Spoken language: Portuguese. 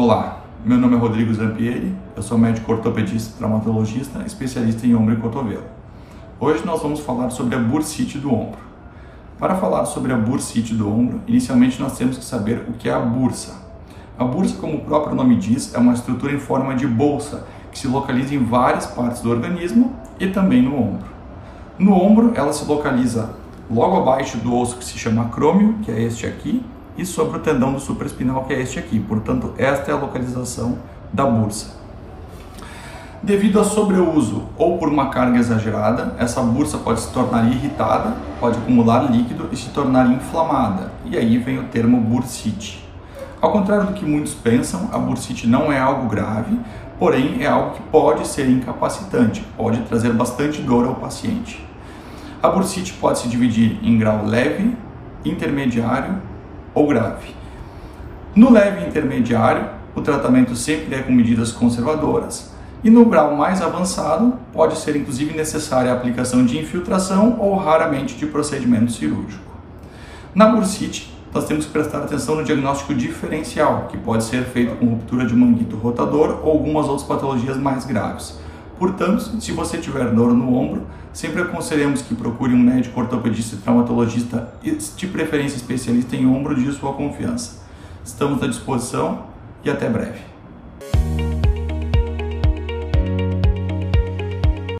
Olá, meu nome é Rodrigo Zampieri, eu sou médico ortopedista e traumatologista, especialista em ombro e cotovelo. Hoje nós vamos falar sobre a bursite do ombro. Para falar sobre a bursite do ombro, inicialmente nós temos que saber o que é a bursa. A bursa, como o próprio nome diz, é uma estrutura em forma de bolsa que se localiza em várias partes do organismo e também no ombro. No ombro, ela se localiza logo abaixo do osso que se chama acrômio, que é este aqui, e sobre o tendão do supraespinal, que é este aqui. Portanto, esta é a localização da bursa. Devido a sobreuso ou por uma carga exagerada, essa bursa pode se tornar irritada, pode acumular líquido e se tornar inflamada. E aí vem o termo bursite. Ao contrário do que muitos pensam, a bursite não é algo grave, porém é algo que pode ser incapacitante, pode trazer bastante dor ao paciente. A bursite pode se dividir em grau leve, intermediário ou grave. No leve intermediário, o tratamento sempre é com medidas conservadoras. E no grau mais avançado, pode ser inclusive necessária a aplicação de infiltração ou raramente de procedimento cirúrgico. Na bursite, nós temos que prestar atenção no diagnóstico diferencial, que pode ser feito com ruptura de manguito rotador ou algumas outras patologias mais graves. Portanto, se você tiver dor no ombro, sempre aconselhamos que procure um médico ortopedista e traumatologista, de preferência especialista em ombro de sua confiança. Estamos à disposição e até breve.